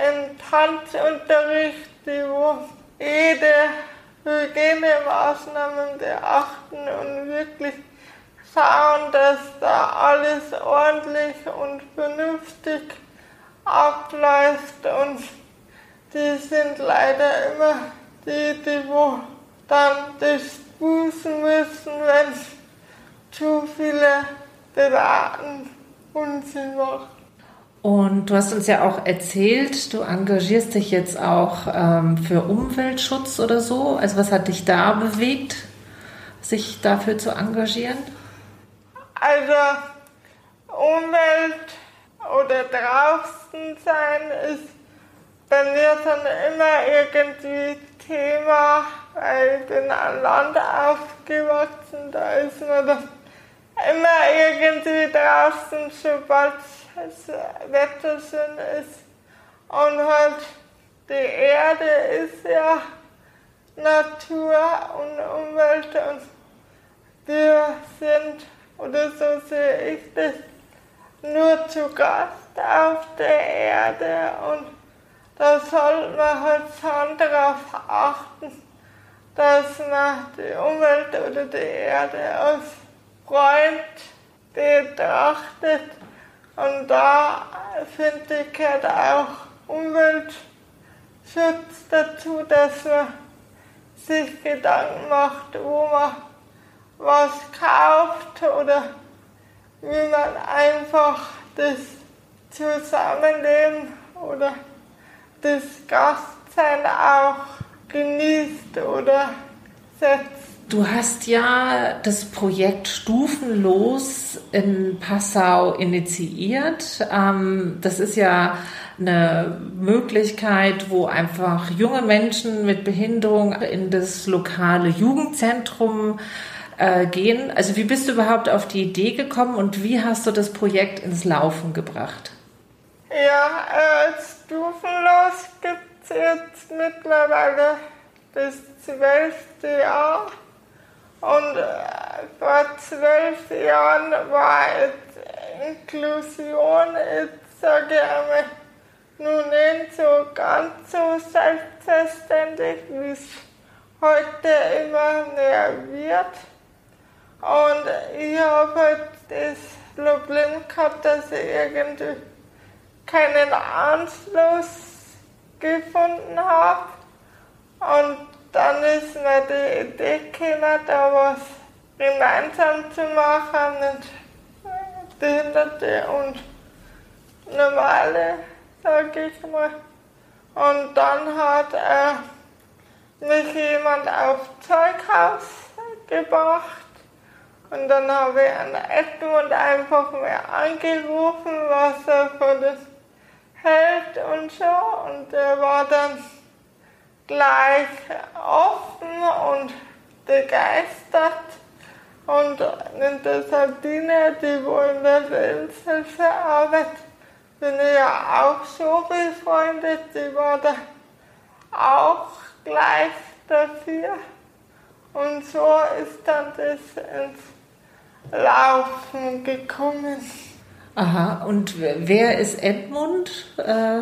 im Tanzunterricht, die wo jede Hygienemaßnahmen beachten und wirklich schauen, dass da alles ordentlich und vernünftig abläuft und die sind leider immer die, die wo dann das bußen müssen, wenn zu viele beraten Unsinn machen. Und du hast uns ja auch erzählt, du engagierst dich jetzt auch ähm, für Umweltschutz oder so. Also was hat dich da bewegt, sich dafür zu engagieren? Also Umwelt oder draußen sein ist bei mir dann immer irgendwie Thema, weil ich bin an Land aufgewachsen, da ist man dann immer irgendwie draußen, sobald es Wettersinn ist. Und halt die Erde ist ja Natur und Umwelt und wir sind oder so sehe ich das, nur zu Gast auf der Erde und da sollte man halt schon darauf achten, dass man die Umwelt oder die Erde als Freund betrachtet und da finde ich halt auch Umweltschutz dazu, dass man sich Gedanken macht, wo man was kauft oder wie man einfach das Zusammenleben oder das Gastsein auch genießt oder setzt. Du hast ja das Projekt Stufenlos in Passau initiiert. Ähm, das ist ja eine Möglichkeit, wo einfach junge Menschen mit Behinderung in das lokale Jugendzentrum äh, gehen. Also wie bist du überhaupt auf die Idee gekommen und wie hast du das Projekt ins Laufen gebracht? Ja, äh, stufenlos gibt es jetzt mittlerweile das zwölfte Jahr. Und äh, vor zwölf Jahren war jetzt Inklusion, jetzt sage ich einmal, nun nicht so ganz so selbstverständlich, wie es heute immer mehr wird. Und ich habe halt das Problem gehabt, dass ich irgendwie keinen Anschluss gefunden habe. Und dann ist mir die Idee gekommen, da was gemeinsam zu machen mit Behinderte und Normale, sag ich mal. Und dann hat äh, mich jemand auf Zeughaus gebracht. Und dann habe ich an Edmund einfach mal angerufen, was er von das hält und so. Und er war dann gleich offen und begeistert. Und der Sabine, die wo in der Lebenshilfe arbeitet, bin ich ja auch so befreundet, die war da auch gleich dafür. Und so ist dann das ins Laufen gekommen. Aha, und wer ist Edmund? Äh,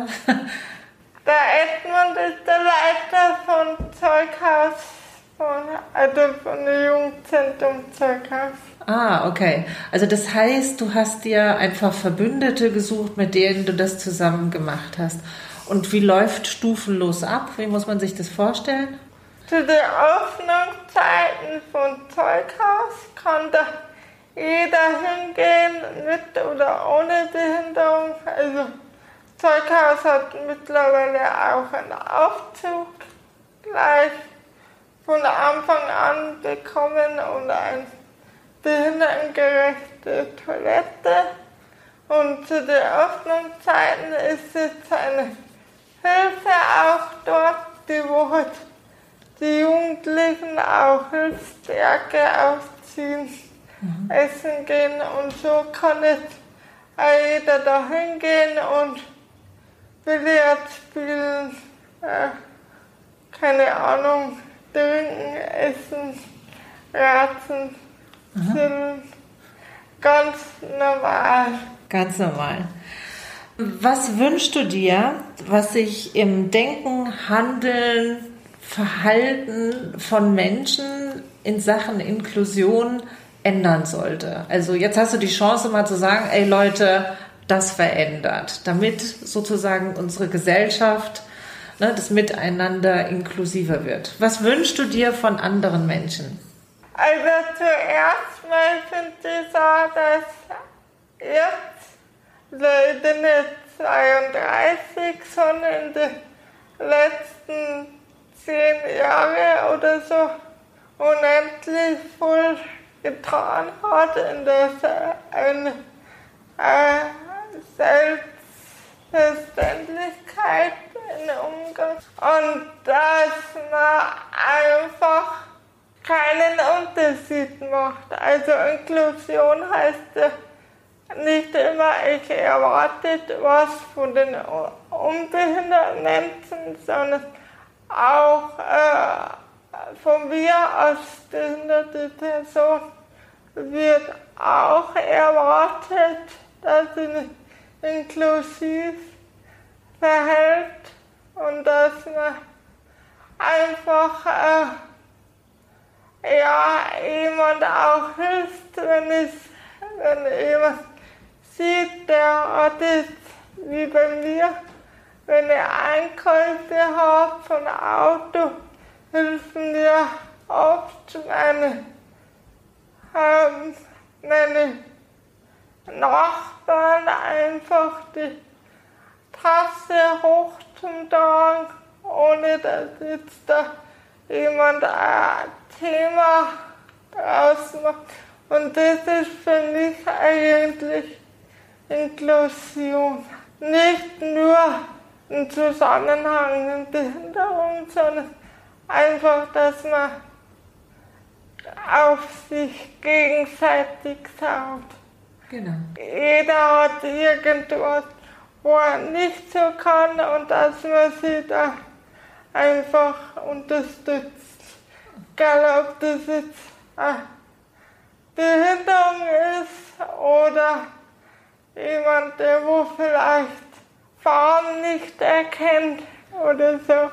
Der Edmund ist der Leiter von Zeughaus, von, also von dem Jugendzentrum Zeughaus. Ah, okay. Also das heißt, du hast dir einfach Verbündete gesucht, mit denen du das zusammen gemacht hast. Und wie läuft stufenlos ab? Wie muss man sich das vorstellen? Zu den Öffnungszeiten von Zeughaus kann da jeder hingehen, mit oder ohne Behinderung. Also Zeughaus hat mittlerweile auch einen Aufzug gleich von Anfang an bekommen und eine behindertengerechte Toilette. Und zu den Öffnungszeiten ist jetzt eine Hilfe auch dort, die wo halt die Jugendlichen auch Hilfsstärke ausziehen, mhm. essen gehen und so kann jetzt jeder da hingehen und Billard spielen, äh, keine Ahnung, trinken, essen, ratzen, chillen. Ganz normal. Ganz normal. Was wünschst du dir, was sich im Denken, Handeln, Verhalten von Menschen in Sachen Inklusion ändern sollte? Also jetzt hast du die Chance mal zu sagen, ey Leute, das verändert, damit sozusagen unsere Gesellschaft, ne, das Miteinander inklusiver wird. Was wünschst du dir von anderen Menschen? Also zuerst mal finde ich so, dass jetzt, bin jetzt 32, sondern in den letzten zehn Jahren oder so unendlich viel getan hat, in das ein äh, Selbstverständlichkeit in Umgang und dass man einfach keinen Unterschied macht. Also Inklusion heißt nicht immer, ich erwarte was von den unbehinderten Menschen, sondern auch äh, von mir als behinderte Person wird auch erwartet, dass sie inklusiv verhält und dass man einfach äh, ja, jemand auch hilft, wenn, es, wenn jemand sieht, der hat es wie bei mir, wenn ich Einkäufe habe von Auto, helfen mir oft meine, ähm, meine Nachbarn einfach die passe hoch zum Tag, ohne dass jetzt da jemand ein Thema draus macht. Und das ist für mich eigentlich Inklusion. Nicht nur im Zusammenhang mit Behinderung, sondern einfach, dass man auf sich gegenseitig schaut. Genau. Jeder hat irgendwas, wo er nicht so kann und dass man sich da einfach unterstützt. Egal ob das jetzt eine Behinderung ist oder jemand, der wo vielleicht Farben nicht erkennt oder so.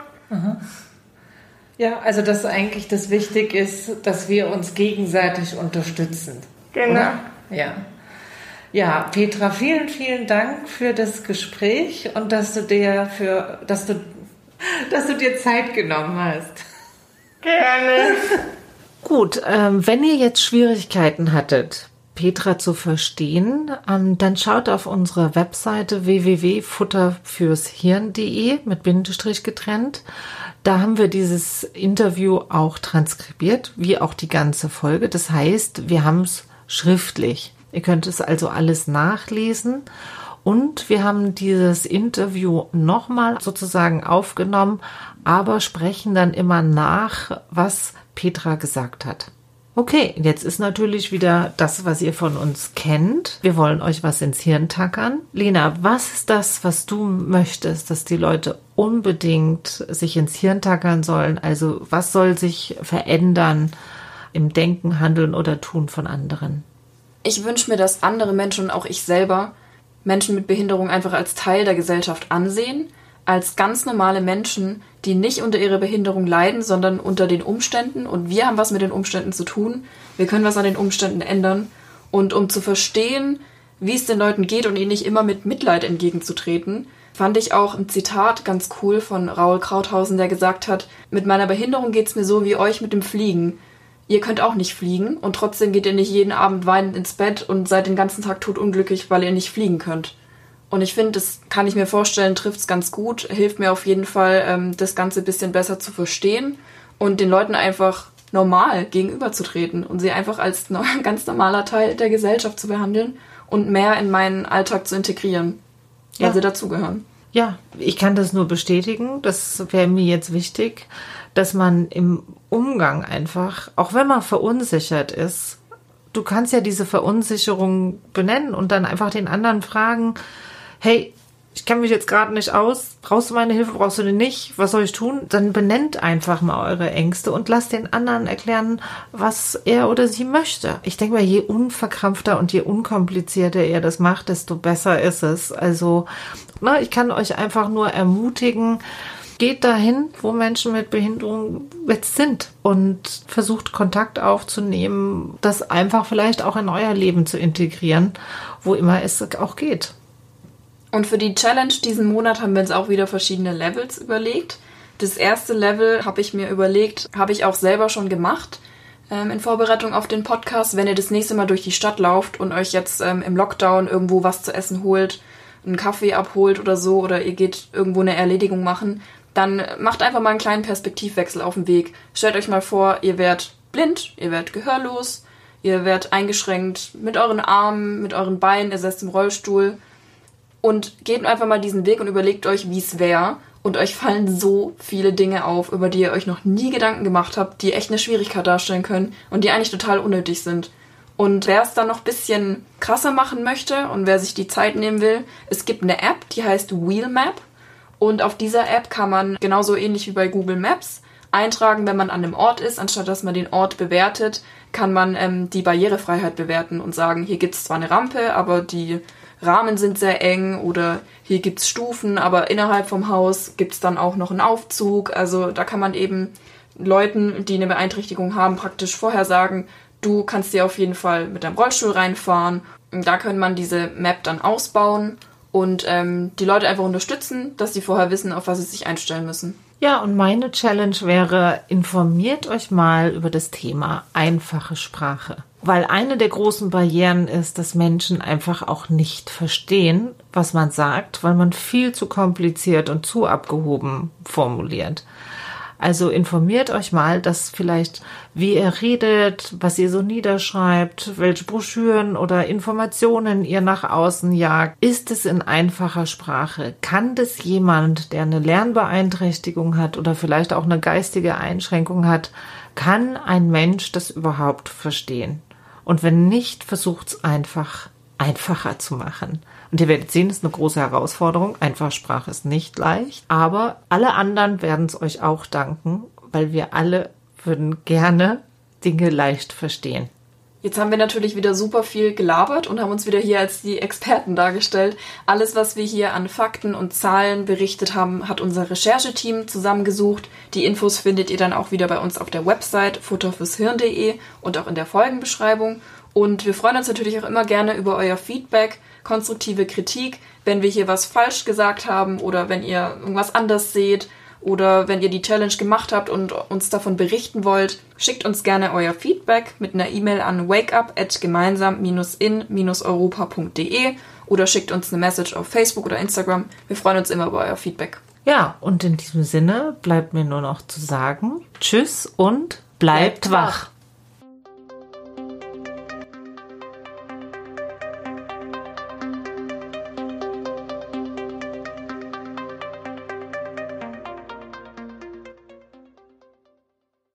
Ja, also dass eigentlich das wichtig ist, dass wir uns gegenseitig unterstützen. Genau. Oder? Ja. Ja, Petra, vielen, vielen Dank für das Gespräch und dass du dir für, dass du, dass du dir Zeit genommen hast. Gerne. *laughs* Gut, ähm, wenn ihr jetzt Schwierigkeiten hattet, Petra zu verstehen, ähm, dann schaut auf unsere Webseite www.futterfürshirn.de mit Bindestrich getrennt. Da haben wir dieses Interview auch transkribiert, wie auch die ganze Folge. Das heißt, wir haben es schriftlich. Ihr könnt es also alles nachlesen. Und wir haben dieses Interview nochmal sozusagen aufgenommen, aber sprechen dann immer nach, was Petra gesagt hat. Okay, jetzt ist natürlich wieder das, was ihr von uns kennt. Wir wollen euch was ins Hirn tackern. Lena, was ist das, was du möchtest, dass die Leute unbedingt sich ins Hirn tackern sollen? Also was soll sich verändern im Denken, Handeln oder Tun von anderen? Ich wünsche mir, dass andere Menschen und auch ich selber Menschen mit Behinderung einfach als Teil der Gesellschaft ansehen, als ganz normale Menschen, die nicht unter ihrer Behinderung leiden, sondern unter den Umständen. Und wir haben was mit den Umständen zu tun. Wir können was an den Umständen ändern. Und um zu verstehen, wie es den Leuten geht und ihnen nicht immer mit Mitleid entgegenzutreten, fand ich auch ein Zitat ganz cool von Raul Krauthausen, der gesagt hat, mit meiner Behinderung geht's mir so wie euch mit dem Fliegen. Ihr könnt auch nicht fliegen und trotzdem geht ihr nicht jeden Abend weinend ins Bett und seid den ganzen Tag totunglücklich, weil ihr nicht fliegen könnt. Und ich finde, das kann ich mir vorstellen, trifft's ganz gut, hilft mir auf jeden Fall, ähm, das Ganze ein bisschen besser zu verstehen und den Leuten einfach normal gegenüberzutreten und sie einfach als *laughs* ganz normaler Teil der Gesellschaft zu behandeln und mehr in meinen Alltag zu integrieren, weil Ja. sie dazugehören. Ja, ich kann das nur bestätigen. Das wäre mir jetzt wichtig, dass man im Umgang einfach, auch wenn man verunsichert ist, du kannst ja diese Verunsicherung benennen und dann einfach den anderen fragen, hey, ich kenne mich jetzt gerade nicht aus, brauchst du meine Hilfe, brauchst du die nicht, was soll ich tun? Dann benennt einfach mal eure Ängste und lasst den anderen erklären, was er oder sie möchte. Ich denke mal, je unverkrampfter und je unkomplizierter ihr das macht, desto besser ist es. Also, na, ich kann euch einfach nur ermutigen, geht dahin, wo Menschen mit Behinderung jetzt sind und versucht Kontakt aufzunehmen, das einfach vielleicht auch in euer Leben zu integrieren, wo immer es auch geht. Und für die Challenge diesen Monat haben wir uns auch wieder verschiedene Levels überlegt. Das erste Level habe ich mir überlegt, habe ich auch selber schon gemacht ähm, in Vorbereitung auf den Podcast. Wenn ihr das nächste Mal durch die Stadt lauft und euch jetzt ähm, im Lockdown irgendwo was zu essen holt, einen Kaffee abholt oder so, oder ihr geht irgendwo eine Erledigung machen, dann macht einfach mal einen kleinen Perspektivwechsel auf dem Weg. Stellt euch mal vor, ihr werdet blind, ihr werdet gehörlos, ihr werdet eingeschränkt mit euren Armen, mit euren Beinen, ihr setzt im Rollstuhl und geht einfach mal diesen Weg und überlegt euch, wie es wäre. Und euch fallen so viele Dinge auf, über die ihr euch noch nie Gedanken gemacht habt, die echt eine Schwierigkeit darstellen können und die eigentlich total unnötig sind. Und wer es dann noch ein bisschen krasser machen möchte und wer sich die Zeit nehmen will, es gibt eine App, die heißt Wheelmap. Und auf dieser App kann man genauso ähnlich wie bei Google Maps eintragen, wenn man an einem Ort ist, anstatt dass man den Ort bewertet, kann man ähm, die Barrierefreiheit bewerten und sagen, hier gibt es zwar eine Rampe, aber die Rahmen sind sehr eng oder hier gibt's Stufen, aber innerhalb vom Haus gibt's dann auch noch einen Aufzug. Also da kann man eben Leuten, die eine Beeinträchtigung haben, praktisch vorher sagen, du kannst dir auf jeden Fall mit deinem Rollstuhl reinfahren. Und da kann man diese Map dann ausbauen und ähm, die Leute einfach unterstützen, dass sie vorher wissen, auf was sie sich einstellen müssen. Ja, und meine Challenge wäre, informiert euch mal über das Thema einfache Sprache. Weil eine der großen Barrieren ist, dass Menschen einfach auch nicht verstehen, was man sagt, weil man viel zu kompliziert und zu abgehoben formuliert. Also informiert euch mal, dass vielleicht, wie ihr redet, was ihr so niederschreibt, welche Broschüren oder Informationen ihr nach außen jagt. Ist es in einfacher Sprache? Kann das jemand, der eine Lernbeeinträchtigung hat oder vielleicht auch eine geistige Einschränkung hat, kann ein Mensch das überhaupt verstehen? Und wenn nicht, versucht's einfach einfacher zu machen. Und ihr werdet sehen, ist eine große Herausforderung. Einfachsprache ist nicht leicht. Aber alle anderen werden es euch auch danken, weil wir alle würden gerne Dinge leicht verstehen. Jetzt haben wir natürlich wieder super viel gelabert und haben uns wieder hier als die Experten dargestellt. Alles, was wir hier an Fakten und Zahlen berichtet haben, hat unser Rechercheteam zusammengesucht. Die Infos findet ihr dann auch wieder bei uns auf der Website futterfürshirn.de und auch in der Folgenbeschreibung. Und wir freuen uns natürlich auch immer gerne über euer Feedback konstruktive Kritik, wenn wir hier was falsch gesagt haben oder wenn ihr irgendwas anders seht oder wenn ihr die Challenge gemacht habt und uns davon berichten wollt, schickt uns gerne euer Feedback mit einer E-Mail an wakeup@gemeinsam-in-europa.de oder schickt uns eine Message auf Facebook oder Instagram. Wir freuen uns immer über euer Feedback. Ja, und in diesem Sinne bleibt mir nur noch zu sagen, tschüss und bleibt, bleibt wach.